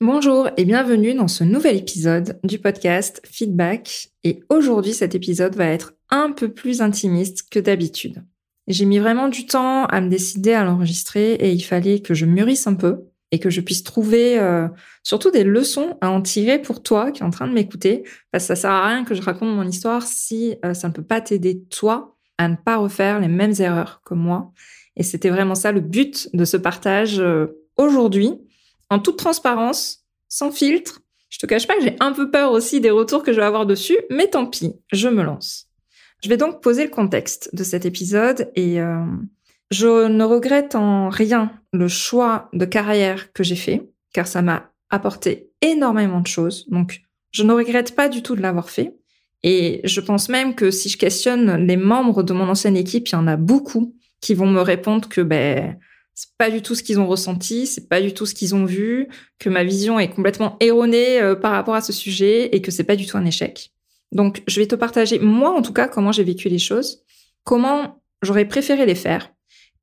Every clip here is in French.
Bonjour et bienvenue dans ce nouvel épisode du podcast Feedback. Et aujourd'hui, cet épisode va être un peu plus intimiste que d'habitude. J'ai mis vraiment du temps à me décider à l'enregistrer et il fallait que je mûrisse un peu et que je puisse trouver euh, surtout des leçons à en tirer pour toi qui es en train de m'écouter. Parce que ça sert à rien que je raconte mon histoire si euh, ça ne peut pas t'aider toi à ne pas refaire les mêmes erreurs que moi. Et c'était vraiment ça le but de ce partage euh, aujourd'hui en toute transparence, sans filtre. Je te cache pas que j'ai un peu peur aussi des retours que je vais avoir dessus, mais tant pis, je me lance. Je vais donc poser le contexte de cet épisode et euh, je ne regrette en rien le choix de carrière que j'ai fait, car ça m'a apporté énormément de choses. Donc, je ne regrette pas du tout de l'avoir fait. Et je pense même que si je questionne les membres de mon ancienne équipe, il y en a beaucoup qui vont me répondre que ben c'est pas du tout ce qu'ils ont ressenti, c'est pas du tout ce qu'ils ont vu, que ma vision est complètement erronée euh, par rapport à ce sujet et que c'est pas du tout un échec. Donc, je vais te partager, moi en tout cas, comment j'ai vécu les choses, comment j'aurais préféré les faire.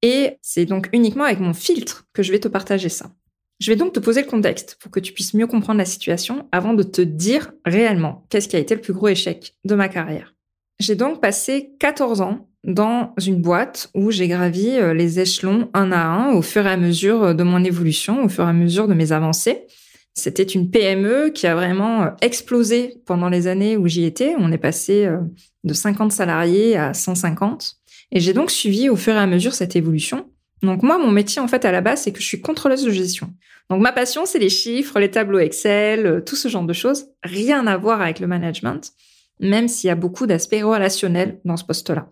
Et c'est donc uniquement avec mon filtre que je vais te partager ça. Je vais donc te poser le contexte pour que tu puisses mieux comprendre la situation avant de te dire réellement qu'est-ce qui a été le plus gros échec de ma carrière. J'ai donc passé 14 ans dans une boîte où j'ai gravi euh, les échelons un à un au fur et à mesure euh, de mon évolution, au fur et à mesure de mes avancées. C'était une PME qui a vraiment euh, explosé pendant les années où j'y étais. On est passé de 50 salariés à 150. Et j'ai donc suivi au fur et à mesure cette évolution. Donc moi, mon métier, en fait, à la base, c'est que je suis contrôleuse de gestion. Donc ma passion, c'est les chiffres, les tableaux Excel, tout ce genre de choses. Rien à voir avec le management, même s'il y a beaucoup d'aspects relationnels dans ce poste-là.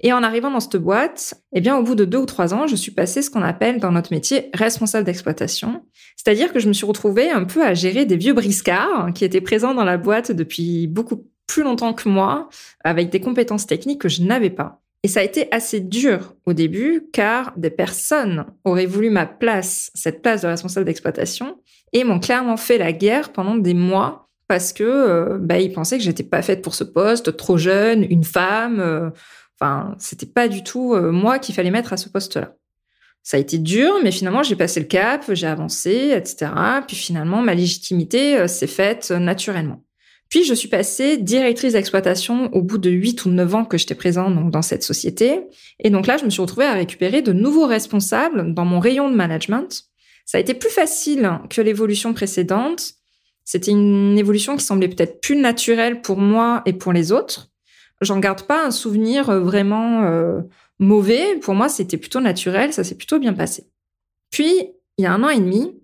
Et en arrivant dans cette boîte, eh bien, au bout de deux ou trois ans, je suis passée ce qu'on appelle dans notre métier responsable d'exploitation. C'est-à-dire que je me suis retrouvée un peu à gérer des vieux briscards qui étaient présents dans la boîte depuis beaucoup plus longtemps que moi, avec des compétences techniques que je n'avais pas. Et ça a été assez dur au début, car des personnes auraient voulu ma place, cette place de responsable d'exploitation, et m'ont clairement fait la guerre pendant des mois parce que euh, bah, ils pensaient que j'étais pas faite pour ce poste, trop jeune, une femme. Euh, Enfin, c'était pas du tout euh, moi qu'il fallait mettre à ce poste-là. Ça a été dur, mais finalement, j'ai passé le cap, j'ai avancé, etc. Puis finalement, ma légitimité euh, s'est faite euh, naturellement. Puis je suis passée directrice d'exploitation au bout de 8 ou 9 ans que j'étais présente donc, dans cette société. Et donc là, je me suis retrouvée à récupérer de nouveaux responsables dans mon rayon de management. Ça a été plus facile que l'évolution précédente. C'était une évolution qui semblait peut-être plus naturelle pour moi et pour les autres. J'en garde pas un souvenir euh, vraiment euh, mauvais. Pour moi, c'était plutôt naturel, ça s'est plutôt bien passé. Puis, il y a un an et demi,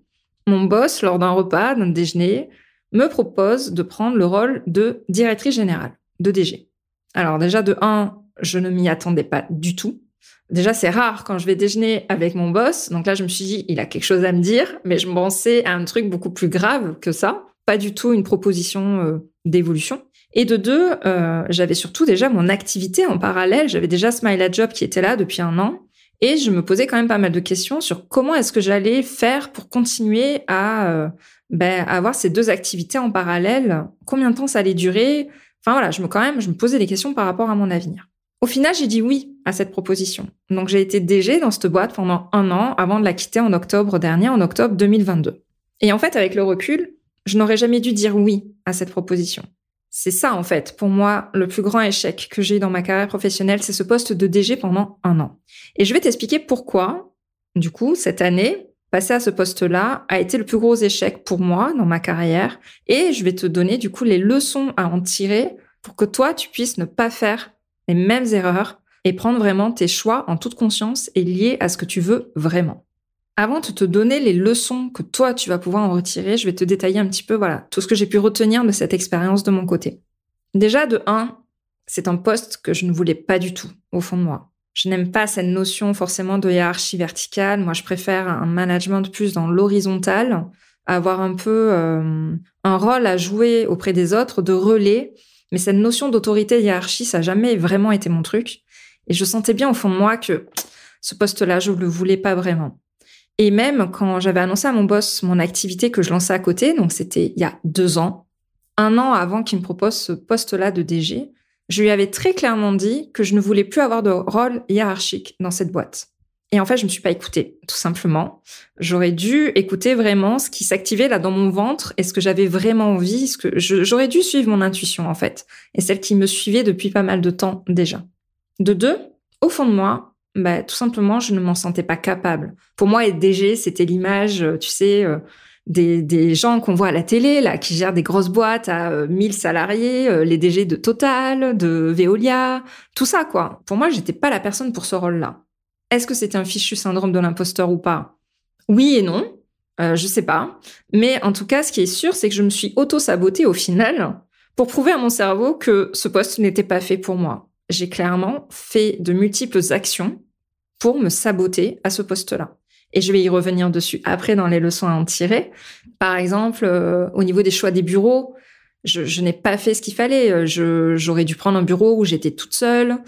mon boss, lors d'un repas, d'un déjeuner, me propose de prendre le rôle de directrice générale, de DG. Alors déjà, de un, je ne m'y attendais pas du tout. Déjà, c'est rare quand je vais déjeuner avec mon boss. Donc là, je me suis dit, il a quelque chose à me dire, mais je pensais à un truc beaucoup plus grave que ça. Pas du tout une proposition euh, d'évolution. Et de deux, euh, j'avais surtout déjà mon activité en parallèle. J'avais déjà Smile Job qui était là depuis un an. Et je me posais quand même pas mal de questions sur comment est-ce que j'allais faire pour continuer à euh, ben, avoir ces deux activités en parallèle. Combien de temps ça allait durer? Enfin voilà, je me quand même, je me posais des questions par rapport à mon avenir. Au final, j'ai dit oui à cette proposition. Donc j'ai été DG dans cette boîte pendant un an avant de la quitter en octobre dernier, en octobre 2022. Et en fait, avec le recul, je n'aurais jamais dû dire oui à cette proposition. C'est ça, en fait, pour moi, le plus grand échec que j'ai eu dans ma carrière professionnelle, c'est ce poste de DG pendant un an. Et je vais t'expliquer pourquoi, du coup, cette année, passer à ce poste-là a été le plus gros échec pour moi dans ma carrière. Et je vais te donner, du coup, les leçons à en tirer pour que toi, tu puisses ne pas faire les mêmes erreurs et prendre vraiment tes choix en toute conscience et liés à ce que tu veux vraiment. Avant de te donner les leçons que toi tu vas pouvoir en retirer, je vais te détailler un petit peu voilà tout ce que j'ai pu retenir de cette expérience de mon côté. Déjà de 1, c'est un poste que je ne voulais pas du tout au fond de moi. Je n'aime pas cette notion forcément de hiérarchie verticale. Moi, je préfère un management plus dans l'horizontal. avoir un peu euh, un rôle à jouer auprès des autres, de relais. Mais cette notion d'autorité hiérarchie, ça n'a jamais vraiment été mon truc. Et je sentais bien au fond de moi que ce poste-là, je ne le voulais pas vraiment. Et même quand j'avais annoncé à mon boss mon activité que je lançais à côté, donc c'était il y a deux ans, un an avant qu'il me propose ce poste-là de DG, je lui avais très clairement dit que je ne voulais plus avoir de rôle hiérarchique dans cette boîte. Et en fait, je me suis pas écoutée, tout simplement. J'aurais dû écouter vraiment ce qui s'activait là dans mon ventre et ce que j'avais vraiment envie, ce que j'aurais dû suivre mon intuition en fait, et celle qui me suivait depuis pas mal de temps déjà. De deux, au fond de moi, bah, tout simplement, je ne m'en sentais pas capable. Pour moi, être DG, c'était l'image, euh, tu sais, euh, des, des gens qu'on voit à la télé, là, qui gèrent des grosses boîtes à 1000 euh, salariés, les DG de Total, de Veolia, tout ça, quoi. Pour moi, j'étais pas la personne pour ce rôle-là. Est-ce que c'était un fichu syndrome de l'imposteur ou pas? Oui et non. Euh, je sais pas. Mais en tout cas, ce qui est sûr, c'est que je me suis auto-sabotée au final pour prouver à mon cerveau que ce poste n'était pas fait pour moi. J'ai clairement fait de multiples actions pour me saboter à ce poste-là. Et je vais y revenir dessus après dans les leçons à en tirer. Par exemple, euh, au niveau des choix des bureaux, je, n'ai pas fait ce qu'il fallait. Euh, j'aurais dû prendre un bureau où j'étais toute seule.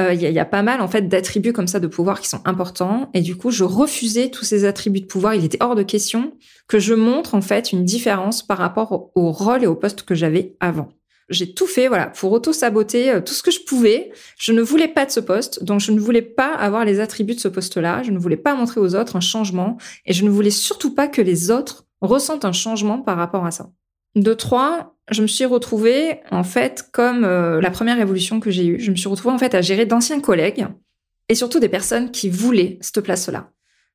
Euh, il y, a, pas mal en fait d'attributs comme ça de pouvoir qui sont importants. Et du coup, je refusais tous ces attributs de pouvoir. Il était hors de question que je montre en fait une différence par rapport au, rôle et au poste que j'avais avant. J'ai tout fait, voilà, pour auto-saboter euh, tout ce que je pouvais. Je ne voulais pas de ce poste, donc je ne voulais pas avoir les attributs de ce poste-là. Je ne voulais pas montrer aux autres un changement, et je ne voulais surtout pas que les autres ressentent un changement par rapport à ça. De trois, je me suis retrouvée en fait comme euh, la première évolution que j'ai eue. Je me suis retrouvée en fait à gérer d'anciens collègues et surtout des personnes qui voulaient cette place-là.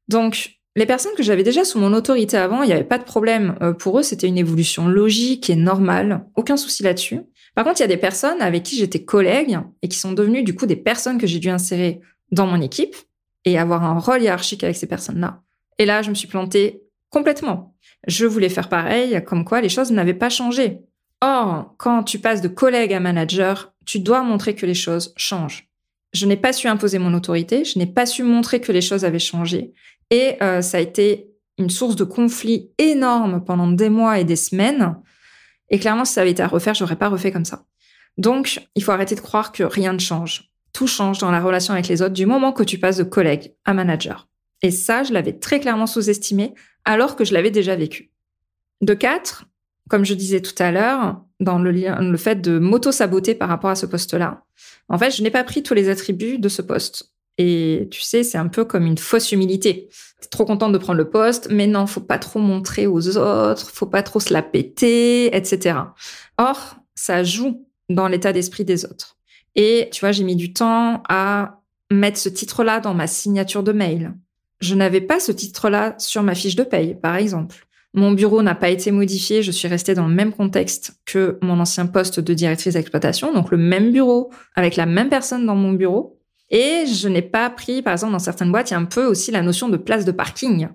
Donc les personnes que j'avais déjà sous mon autorité avant, il n'y avait pas de problème. Euh, pour eux, c'était une évolution logique et normale. Aucun souci là-dessus. Par contre, il y a des personnes avec qui j'étais collègue et qui sont devenues du coup des personnes que j'ai dû insérer dans mon équipe et avoir un rôle hiérarchique avec ces personnes-là. Et là, je me suis plantée complètement. Je voulais faire pareil, comme quoi les choses n'avaient pas changé. Or, quand tu passes de collègue à manager, tu dois montrer que les choses changent. Je n'ai pas su imposer mon autorité, je n'ai pas su montrer que les choses avaient changé. Et euh, ça a été une source de conflit énorme pendant des mois et des semaines. Et clairement, si ça avait été à refaire, j'aurais pas refait comme ça. Donc, il faut arrêter de croire que rien ne change. Tout change dans la relation avec les autres du moment que tu passes de collègue à manager. Et ça, je l'avais très clairement sous-estimé alors que je l'avais déjà vécu. De quatre, comme je disais tout à l'heure, dans le, lien, le fait de m'auto-saboter par rapport à ce poste-là, en fait, je n'ai pas pris tous les attributs de ce poste. Et tu sais, c'est un peu comme une fausse humilité. T'es trop contente de prendre le poste, mais non, faut pas trop montrer aux autres, faut pas trop se la péter, etc. Or, ça joue dans l'état d'esprit des autres. Et tu vois, j'ai mis du temps à mettre ce titre-là dans ma signature de mail. Je n'avais pas ce titre-là sur ma fiche de paye, par exemple. Mon bureau n'a pas été modifié, je suis restée dans le même contexte que mon ancien poste de directrice d'exploitation, donc le même bureau, avec la même personne dans mon bureau. Et je n'ai pas pris, par exemple, dans certaines boîtes, il y a un peu aussi la notion de place de parking.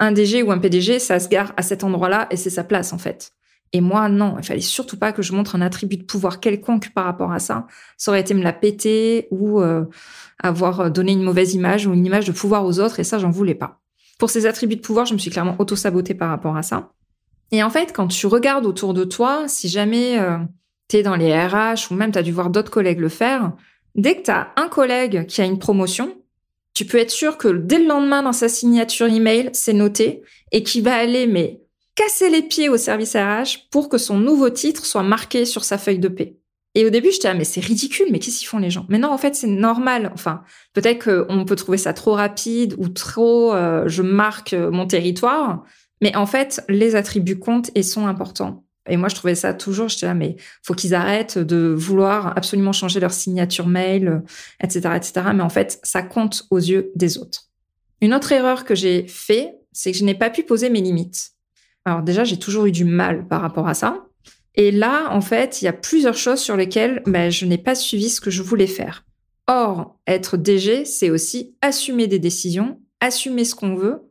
Un DG ou un PDG, ça se gare à cet endroit-là et c'est sa place, en fait. Et moi, non, il fallait surtout pas que je montre un attribut de pouvoir quelconque par rapport à ça. Ça aurait été me la péter ou euh, avoir donné une mauvaise image ou une image de pouvoir aux autres et ça, j'en voulais pas. Pour ces attributs de pouvoir, je me suis clairement auto-sabotée par rapport à ça. Et en fait, quand tu regardes autour de toi, si jamais euh, tu es dans les RH ou même tu dû voir d'autres collègues le faire, dès que tu as un collègue qui a une promotion, tu peux être sûr que dès le lendemain dans sa signature email, c'est noté et qu'il va aller mais casser les pieds au service RH pour que son nouveau titre soit marqué sur sa feuille de paix. Et au début, j'étais ah mais c'est ridicule, mais qu'est-ce qu'ils font les gens? Mais non, en fait, c'est normal. Enfin, peut-être qu'on peut trouver ça trop rapide ou trop euh, je marque euh, mon territoire, mais en fait, les attributs comptent et sont importants. Et moi, je trouvais ça toujours, j'étais là, mais faut qu'ils arrêtent de vouloir absolument changer leur signature mail, etc., euh, etc. Mais en fait, ça compte aux yeux des autres. Une autre erreur que j'ai fait, c'est que je n'ai pas pu poser mes limites. Alors déjà, j'ai toujours eu du mal par rapport à ça. Et là, en fait, il y a plusieurs choses sur lesquelles ben, je n'ai pas suivi ce que je voulais faire. Or, être DG, c'est aussi assumer des décisions, assumer ce qu'on veut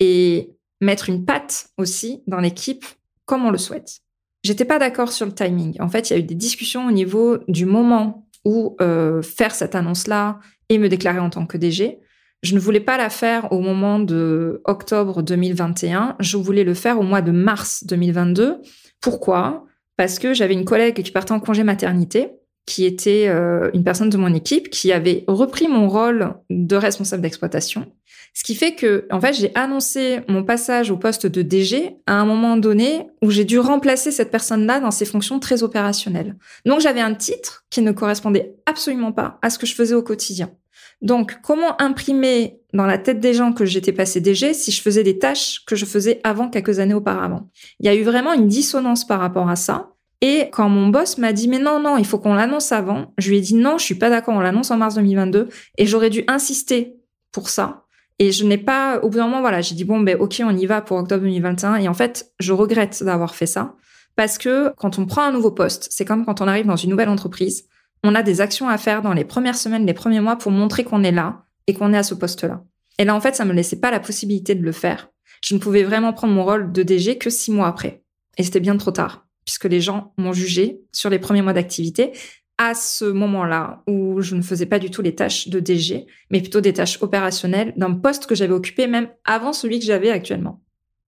et mettre une patte aussi dans l'équipe comme on le souhaite. J'étais pas d'accord sur le timing. En fait, il y a eu des discussions au niveau du moment où euh, faire cette annonce-là et me déclarer en tant que DG. Je ne voulais pas la faire au moment de octobre 2021. Je voulais le faire au mois de mars 2022. Pourquoi? Parce que j'avais une collègue qui partait en congé maternité, qui était euh, une personne de mon équipe, qui avait repris mon rôle de responsable d'exploitation. Ce qui fait que, en fait, j'ai annoncé mon passage au poste de DG à un moment donné où j'ai dû remplacer cette personne-là dans ses fonctions très opérationnelles. Donc, j'avais un titre qui ne correspondait absolument pas à ce que je faisais au quotidien. Donc, comment imprimer dans la tête des gens que j'étais passé DG si je faisais des tâches que je faisais avant quelques années auparavant? Il y a eu vraiment une dissonance par rapport à ça. Et quand mon boss m'a dit mais non non il faut qu'on l'annonce avant, je lui ai dit non je suis pas d'accord on l'annonce en mars 2022 et j'aurais dû insister pour ça et je n'ai pas au bout d'un moment voilà j'ai dit bon ben ok on y va pour octobre 2021 et en fait je regrette d'avoir fait ça parce que quand on prend un nouveau poste c'est comme quand on arrive dans une nouvelle entreprise on a des actions à faire dans les premières semaines, les premiers mois pour montrer qu'on est là et qu'on est à ce poste-là. Et là, en fait, ça me laissait pas la possibilité de le faire. Je ne pouvais vraiment prendre mon rôle de DG que six mois après. Et c'était bien trop tard, puisque les gens m'ont jugé sur les premiers mois d'activité à ce moment-là où je ne faisais pas du tout les tâches de DG, mais plutôt des tâches opérationnelles d'un poste que j'avais occupé même avant celui que j'avais actuellement.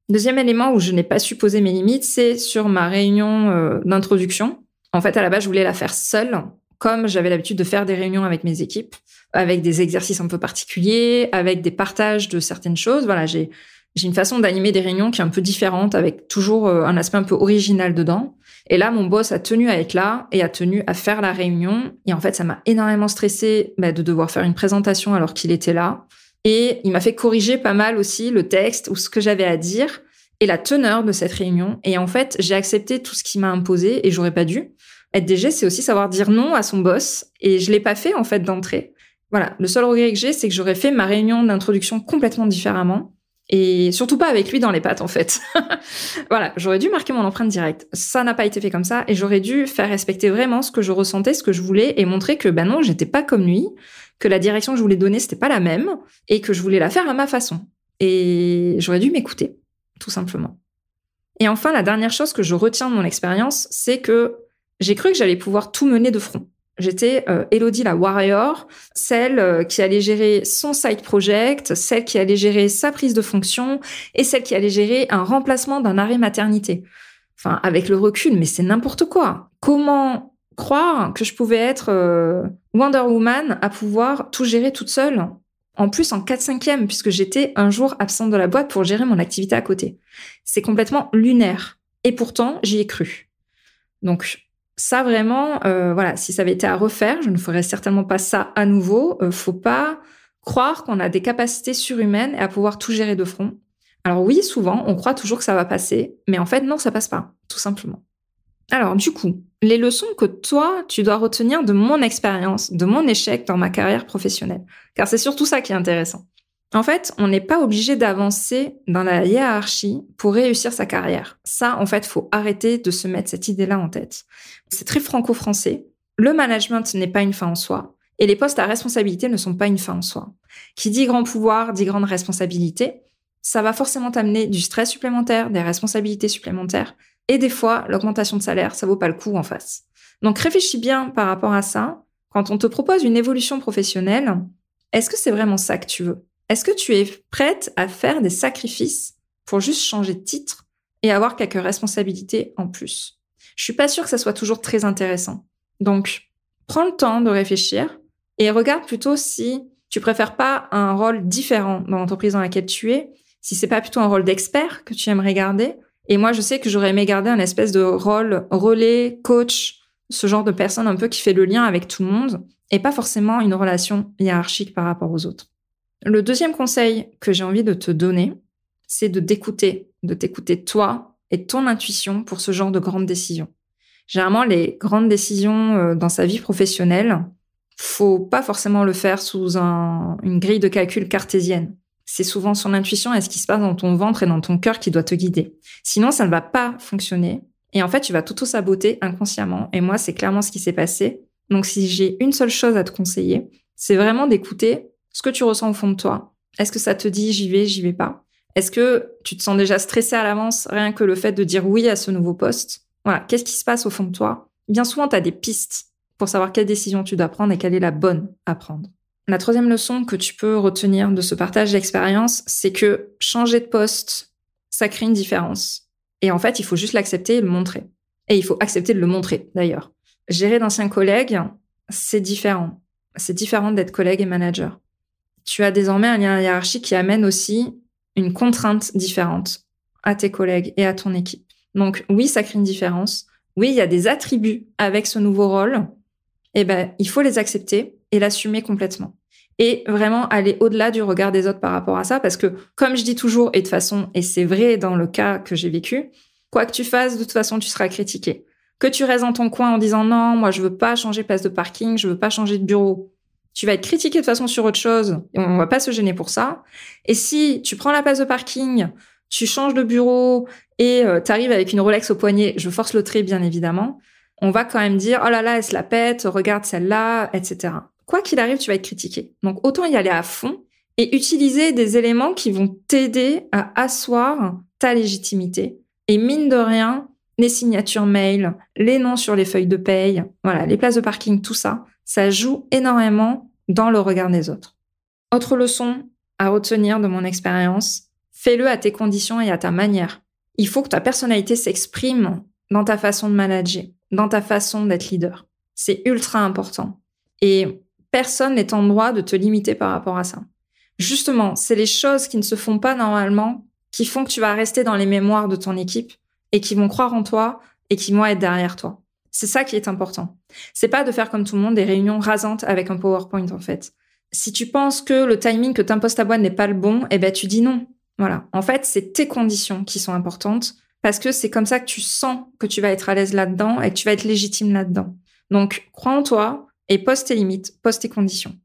Deuxième élément où je n'ai pas su poser mes limites, c'est sur ma réunion euh, d'introduction. En fait, à la base, je voulais la faire seule comme j'avais l'habitude de faire des réunions avec mes équipes, avec des exercices un peu particuliers, avec des partages de certaines choses. Voilà, j'ai j'ai une façon d'animer des réunions qui est un peu différente, avec toujours euh, un aspect un peu original dedans. Et là, mon boss a tenu à être là et a tenu à faire la réunion. Et en fait, ça m'a énormément stressé bah, de devoir faire une présentation alors qu'il était là. Et il m'a fait corriger pas mal aussi le texte ou ce que j'avais à dire et la teneur de cette réunion. Et en fait, j'ai accepté tout ce qu'il m'a imposé et j'aurais pas dû. Être DG, c'est aussi savoir dire non à son boss. Et je l'ai pas fait, en fait, d'entrée. Voilà. Le seul regret que j'ai, c'est que j'aurais fait ma réunion d'introduction complètement différemment. Et surtout pas avec lui dans les pattes, en fait. voilà. J'aurais dû marquer mon empreinte directe. Ça n'a pas été fait comme ça. Et j'aurais dû faire respecter vraiment ce que je ressentais, ce que je voulais et montrer que, ben non, j'étais pas comme lui, que la direction que je voulais donner, c'était pas la même et que je voulais la faire à ma façon. Et j'aurais dû m'écouter, tout simplement. Et enfin, la dernière chose que je retiens de mon expérience, c'est que j'ai cru que j'allais pouvoir tout mener de front. J'étais euh, Elodie la warrior, celle euh, qui allait gérer son side project, celle qui allait gérer sa prise de fonction et celle qui allait gérer un remplacement d'un arrêt maternité. Enfin, avec le recul, mais c'est n'importe quoi. Comment croire que je pouvais être euh, Wonder Woman à pouvoir tout gérer toute seule? En plus en 4 5 puisque j'étais un jour absente de la boîte pour gérer mon activité à côté. C'est complètement lunaire. Et pourtant, j'y ai cru. Donc, ça vraiment, euh, voilà, si ça avait été à refaire, je ne ferais certainement pas ça à nouveau. Euh, faut pas croire qu'on a des capacités surhumaines et à pouvoir tout gérer de front. Alors oui, souvent, on croit toujours que ça va passer, mais en fait, non, ça passe pas, tout simplement. Alors du coup, les leçons que toi, tu dois retenir de mon expérience, de mon échec dans ma carrière professionnelle, car c'est surtout ça qui est intéressant. En fait, on n'est pas obligé d'avancer dans la hiérarchie pour réussir sa carrière. Ça, en fait, faut arrêter de se mettre cette idée-là en tête. C'est très franco-français. Le management n'est pas une fin en soi. Et les postes à responsabilité ne sont pas une fin en soi. Qui dit grand pouvoir, dit grande responsabilité. Ça va forcément t'amener du stress supplémentaire, des responsabilités supplémentaires. Et des fois, l'augmentation de salaire, ça vaut pas le coup en face. Donc réfléchis bien par rapport à ça. Quand on te propose une évolution professionnelle, est-ce que c'est vraiment ça que tu veux? Est-ce que tu es prête à faire des sacrifices pour juste changer de titre et avoir quelques responsabilités en plus? Je suis pas sûre que ça soit toujours très intéressant. Donc, prends le temps de réfléchir et regarde plutôt si tu préfères pas un rôle différent dans l'entreprise dans laquelle tu es, si c'est pas plutôt un rôle d'expert que tu aimerais garder. Et moi, je sais que j'aurais aimé garder un espèce de rôle relais, coach, ce genre de personne un peu qui fait le lien avec tout le monde et pas forcément une relation hiérarchique par rapport aux autres. Le deuxième conseil que j'ai envie de te donner, c'est de t'écouter, de t'écouter toi et ton intuition pour ce genre de grandes décisions. Généralement, les grandes décisions euh, dans sa vie professionnelle, faut pas forcément le faire sous une grille de calcul cartésienne. C'est souvent son intuition et ce qui se passe dans ton ventre et dans ton cœur qui doit te guider. Sinon, ça ne va pas fonctionner. Et en fait, tu vas tout saboter inconsciemment. Et moi, c'est clairement ce qui s'est passé. Donc, si j'ai une seule chose à te conseiller, c'est vraiment d'écouter ce que tu ressens au fond de toi. Est-ce que ça te dit j'y vais, j'y vais pas? Est-ce que tu te sens déjà stressé à l'avance rien que le fait de dire oui à ce nouveau poste? Voilà, qu'est-ce qui se passe au fond de toi? Bien souvent, tu as des pistes pour savoir quelle décision tu dois prendre et quelle est la bonne à prendre. La troisième leçon que tu peux retenir de ce partage d'expérience, c'est que changer de poste, ça crée une différence. Et en fait, il faut juste l'accepter et le montrer. Et il faut accepter de le montrer, d'ailleurs. Gérer d'anciens collègues, c'est différent. C'est différent d'être collègue et manager. Tu as désormais un lien hiérarchique qui amène aussi une contrainte différente à tes collègues et à ton équipe. Donc oui, ça crée une différence. Oui, il y a des attributs avec ce nouveau rôle. Eh ben, il faut les accepter et l'assumer complètement. Et vraiment aller au-delà du regard des autres par rapport à ça, parce que comme je dis toujours, et de façon, et c'est vrai dans le cas que j'ai vécu, quoi que tu fasses, de toute façon, tu seras critiqué. Que tu restes dans ton coin en disant non, moi je veux pas changer de place de parking, je veux pas changer de bureau. Tu vas être critiqué de façon sur autre chose, et on va pas se gêner pour ça. Et si tu prends la place de parking, tu changes de bureau et euh, tu arrives avec une Rolex au poignet, je force le trait bien évidemment, on va quand même dire oh là là, elle se la pète, regarde celle-là, etc quoi qu'il arrive, tu vas être critiqué. Donc autant y aller à fond et utiliser des éléments qui vont t'aider à asseoir ta légitimité. Et mine de rien, les signatures mail, les noms sur les feuilles de paye, voilà, les places de parking, tout ça, ça joue énormément dans le regard des autres. Autre leçon à retenir de mon expérience, fais-le à tes conditions et à ta manière. Il faut que ta personnalité s'exprime dans ta façon de manager, dans ta façon d'être leader. C'est ultra important. Et personne n'est en droit de te limiter par rapport à ça. Justement, c'est les choses qui ne se font pas normalement qui font que tu vas rester dans les mémoires de ton équipe et qui vont croire en toi et qui vont être derrière toi. C'est ça qui est important. C'est pas de faire comme tout le monde des réunions rasantes avec un PowerPoint en fait. Si tu penses que le timing que t'imposes ta boîte n'est pas le bon, eh ben tu dis non. Voilà. En fait, c'est tes conditions qui sont importantes parce que c'est comme ça que tu sens que tu vas être à l'aise là-dedans et que tu vas être légitime là-dedans. Donc, crois en toi, et pose tes limites, pose tes conditions.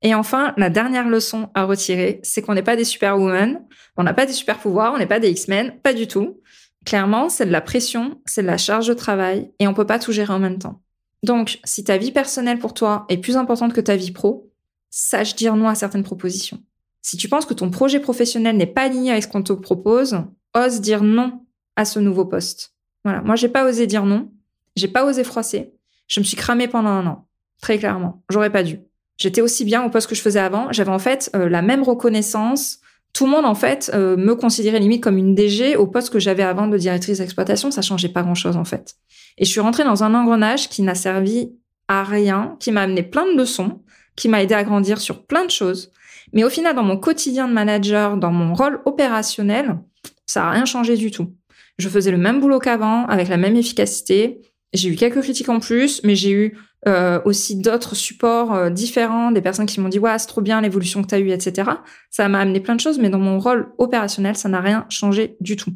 Et enfin, la dernière leçon à retirer, c'est qu'on n'est pas des superwomen, on n'a pas des super pouvoirs, on n'est pas des X-Men, pas du tout. Clairement, c'est de la pression, c'est de la charge de travail et on peut pas tout gérer en même temps. Donc, si ta vie personnelle pour toi est plus importante que ta vie pro, sache dire non à certaines propositions. Si tu penses que ton projet professionnel n'est pas aligné avec ce qu'on te propose, ose dire non à ce nouveau poste. Voilà. Moi, j'ai pas osé dire non. J'ai pas osé froisser. Je me suis cramée pendant un an. Très clairement. J'aurais pas dû. J'étais aussi bien au poste que je faisais avant. J'avais en fait euh, la même reconnaissance. Tout le monde en fait euh, me considérait limite comme une DG au poste que j'avais avant de directrice d'exploitation. Ça changeait pas grand chose en fait. Et je suis rentrée dans un engrenage qui n'a servi à rien, qui m'a amené plein de leçons, qui m'a aidé à grandir sur plein de choses. Mais au final, dans mon quotidien de manager, dans mon rôle opérationnel, ça a rien changé du tout. Je faisais le même boulot qu'avant, avec la même efficacité. J'ai eu quelques critiques en plus, mais j'ai eu euh, aussi d'autres supports euh, différents, des personnes qui m'ont dit ouais c'est trop bien l'évolution que tu as eue, etc. Ça m'a amené plein de choses, mais dans mon rôle opérationnel, ça n'a rien changé du tout.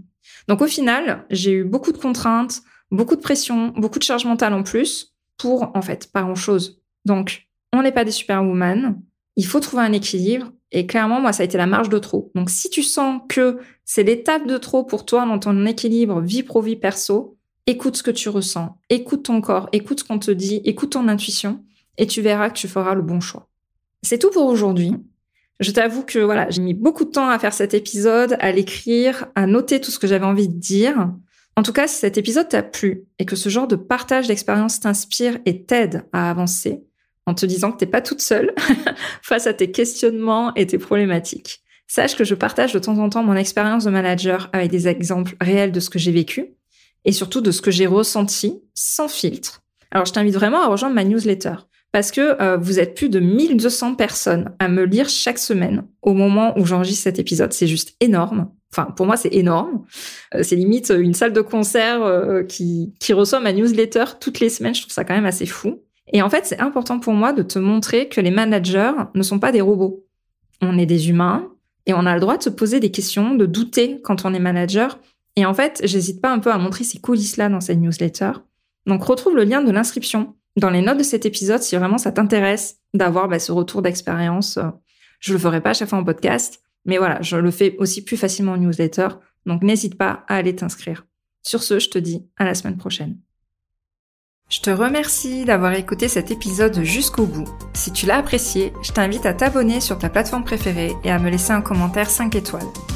Donc au final, j'ai eu beaucoup de contraintes, beaucoup de pression, beaucoup de charge mentale en plus pour en fait pas grand chose. Donc on n'est pas des superwoman, il faut trouver un équilibre. Et clairement, moi, ça a été la marge de trop. Donc, si tu sens que c'est l'étape de trop pour toi dans ton équilibre vie pro vie perso, écoute ce que tu ressens, écoute ton corps, écoute ce qu'on te dit, écoute ton intuition, et tu verras que tu feras le bon choix. C'est tout pour aujourd'hui. Je t'avoue que voilà, j'ai mis beaucoup de temps à faire cet épisode, à l'écrire, à noter tout ce que j'avais envie de dire. En tout cas, si cet épisode t'a plu et que ce genre de partage d'expérience t'inspire et t'aide à avancer, en te disant que t'es pas toute seule face à tes questionnements et tes problématiques, sache que je partage de temps en temps mon expérience de manager avec des exemples réels de ce que j'ai vécu et surtout de ce que j'ai ressenti sans filtre. Alors, je t'invite vraiment à rejoindre ma newsletter parce que euh, vous êtes plus de 1200 personnes à me lire chaque semaine au moment où j'enregistre cet épisode. C'est juste énorme. Enfin, pour moi, c'est énorme. Euh, c'est limite une salle de concert euh, qui, qui reçoit ma newsletter toutes les semaines. Je trouve ça quand même assez fou. Et en fait, c'est important pour moi de te montrer que les managers ne sont pas des robots. On est des humains et on a le droit de se poser des questions, de douter quand on est manager et en fait, j'hésite pas un peu à montrer ces coulisses-là dans cette newsletter. Donc retrouve le lien de l'inscription dans les notes de cet épisode si vraiment ça t'intéresse d'avoir bah, ce retour d'expérience. Je le ferai pas à chaque fois en podcast, mais voilà, je le fais aussi plus facilement en newsletter. Donc n'hésite pas à aller t'inscrire. Sur ce, je te dis à la semaine prochaine. Je te remercie d'avoir écouté cet épisode jusqu'au bout. Si tu l'as apprécié, je t'invite à t'abonner sur ta plateforme préférée et à me laisser un commentaire 5 étoiles.